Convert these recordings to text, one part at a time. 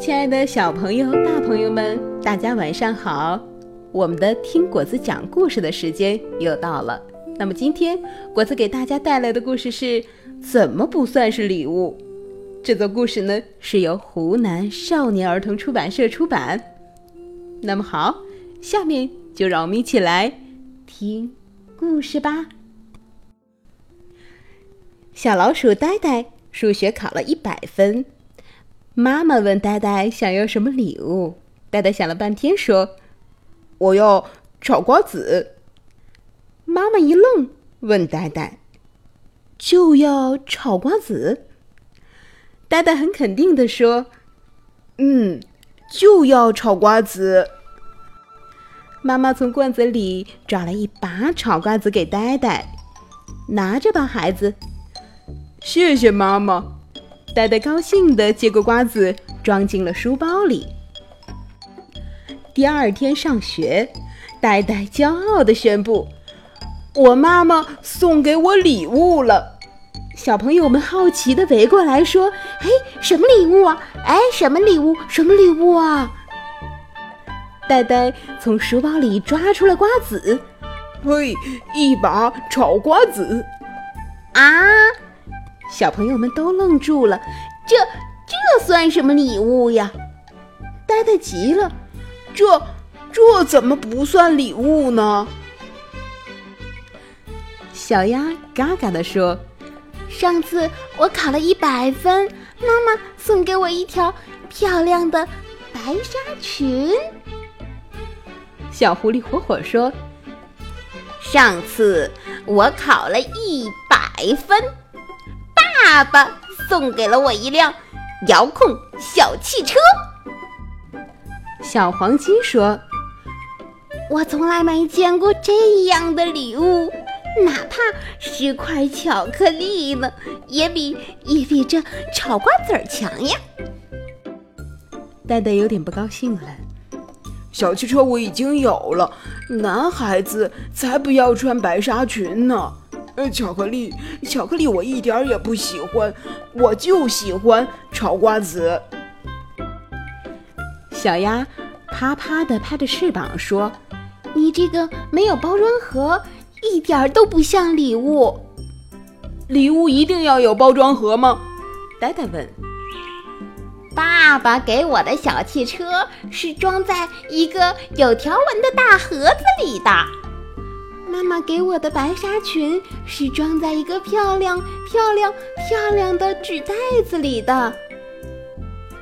亲爱的小朋友、大朋友们，大家晚上好！我们的听果子讲故事的时间又到了。那么今天果子给大家带来的故事是：怎么不算是礼物？这个故事呢是由湖南少年儿童出版社出版。那么好，下面就让我们一起来听故事吧。小老鼠呆呆数学考了一百分。妈妈问呆呆想要什么礼物，呆呆想了半天说：“我要炒瓜子。”妈妈一愣，问呆呆：“就要炒瓜子？”呆呆很肯定的说：“嗯，就要炒瓜子。”妈妈从罐子里找了一把炒瓜子给呆呆，拿着吧，孩子。谢谢妈妈。呆呆高兴地接过瓜子，装进了书包里。第二天上学，呆呆骄傲地宣布：“我妈妈送给我礼物了。”小朋友们好奇地围过来说：“哎，什么礼物啊？哎，什么礼物？什么礼物啊？”呆呆从书包里抓出了瓜子，嘿，一把炒瓜子！啊！小朋友们都愣住了，这这算什么礼物呀？呆呆急了，这这怎么不算礼物呢？小鸭嘎嘎地说：“上次我考了一百分，妈妈送给我一条漂亮的白纱裙。”小狐狸火火说：“上次我考了一百分。”爸爸送给了我一辆遥控小汽车。小黄鸡说：“我从来没见过这样的礼物，哪怕是块巧克力呢，也比也比这炒瓜子儿强呀。”呆呆有点不高兴了。小汽车我已经有了，男孩子才不要穿白纱裙呢。呃巧克力，巧克力，我一点也不喜欢，我就喜欢炒瓜子。小鸭啪啪地拍着翅膀说：“你这个没有包装盒，一点都不像礼物。礼物一定要有包装盒吗？”呆呆问。爸爸给我的小汽车是装在一个有条纹的大盒子里的。妈妈给我的白纱裙是装在一个漂亮、漂亮、漂亮的纸袋子里的。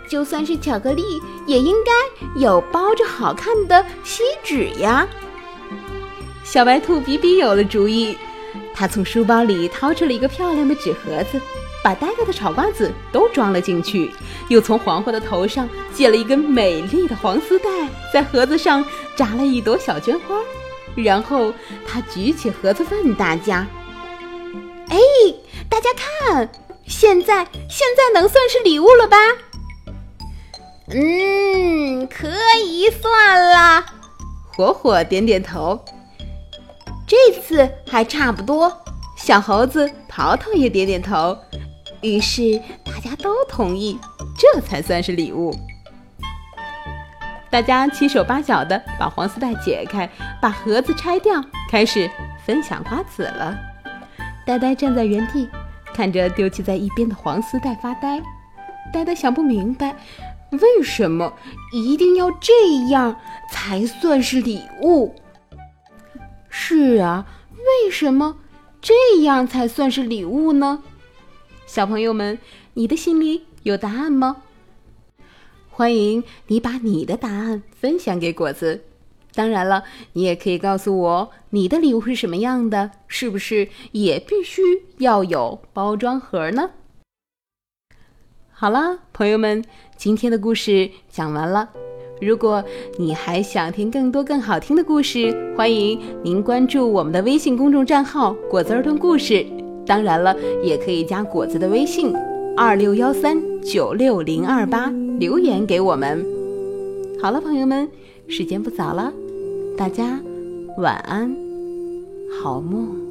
就算是巧克力，也应该有包着好看的锡纸呀。小白兔比比有了主意，他从书包里掏出了一个漂亮的纸盒子，把呆呆的炒瓜子都装了进去，又从黄黄的头上借了一根美丽的黄丝带，在盒子上扎了一朵小绢花。然后他举起盒子问大家：“哎，大家看，现在现在能算是礼物了吧？”“嗯，可以算啦。”火火点点头。这次还差不多。小猴子淘淘也点点头。于是大家都同意，这才算是礼物。大家七手八脚的把黄丝带解开，把盒子拆掉，开始分享瓜子了。呆呆站在原地，看着丢弃在一边的黄丝带发呆。呆呆想不明白，为什么一定要这样才算是礼物？是啊，为什么这样才算是礼物呢？小朋友们，你的心里有答案吗？欢迎你把你的答案分享给果子。当然了，你也可以告诉我你的礼物是什么样的，是不是也必须要有包装盒呢？好了，朋友们，今天的故事讲完了。如果你还想听更多更好听的故事，欢迎您关注我们的微信公众账号“果子儿童故事”。当然了，也可以加果子的微信。二六幺三九六零二八留言给我们。好了，朋友们，时间不早了，大家晚安，好梦。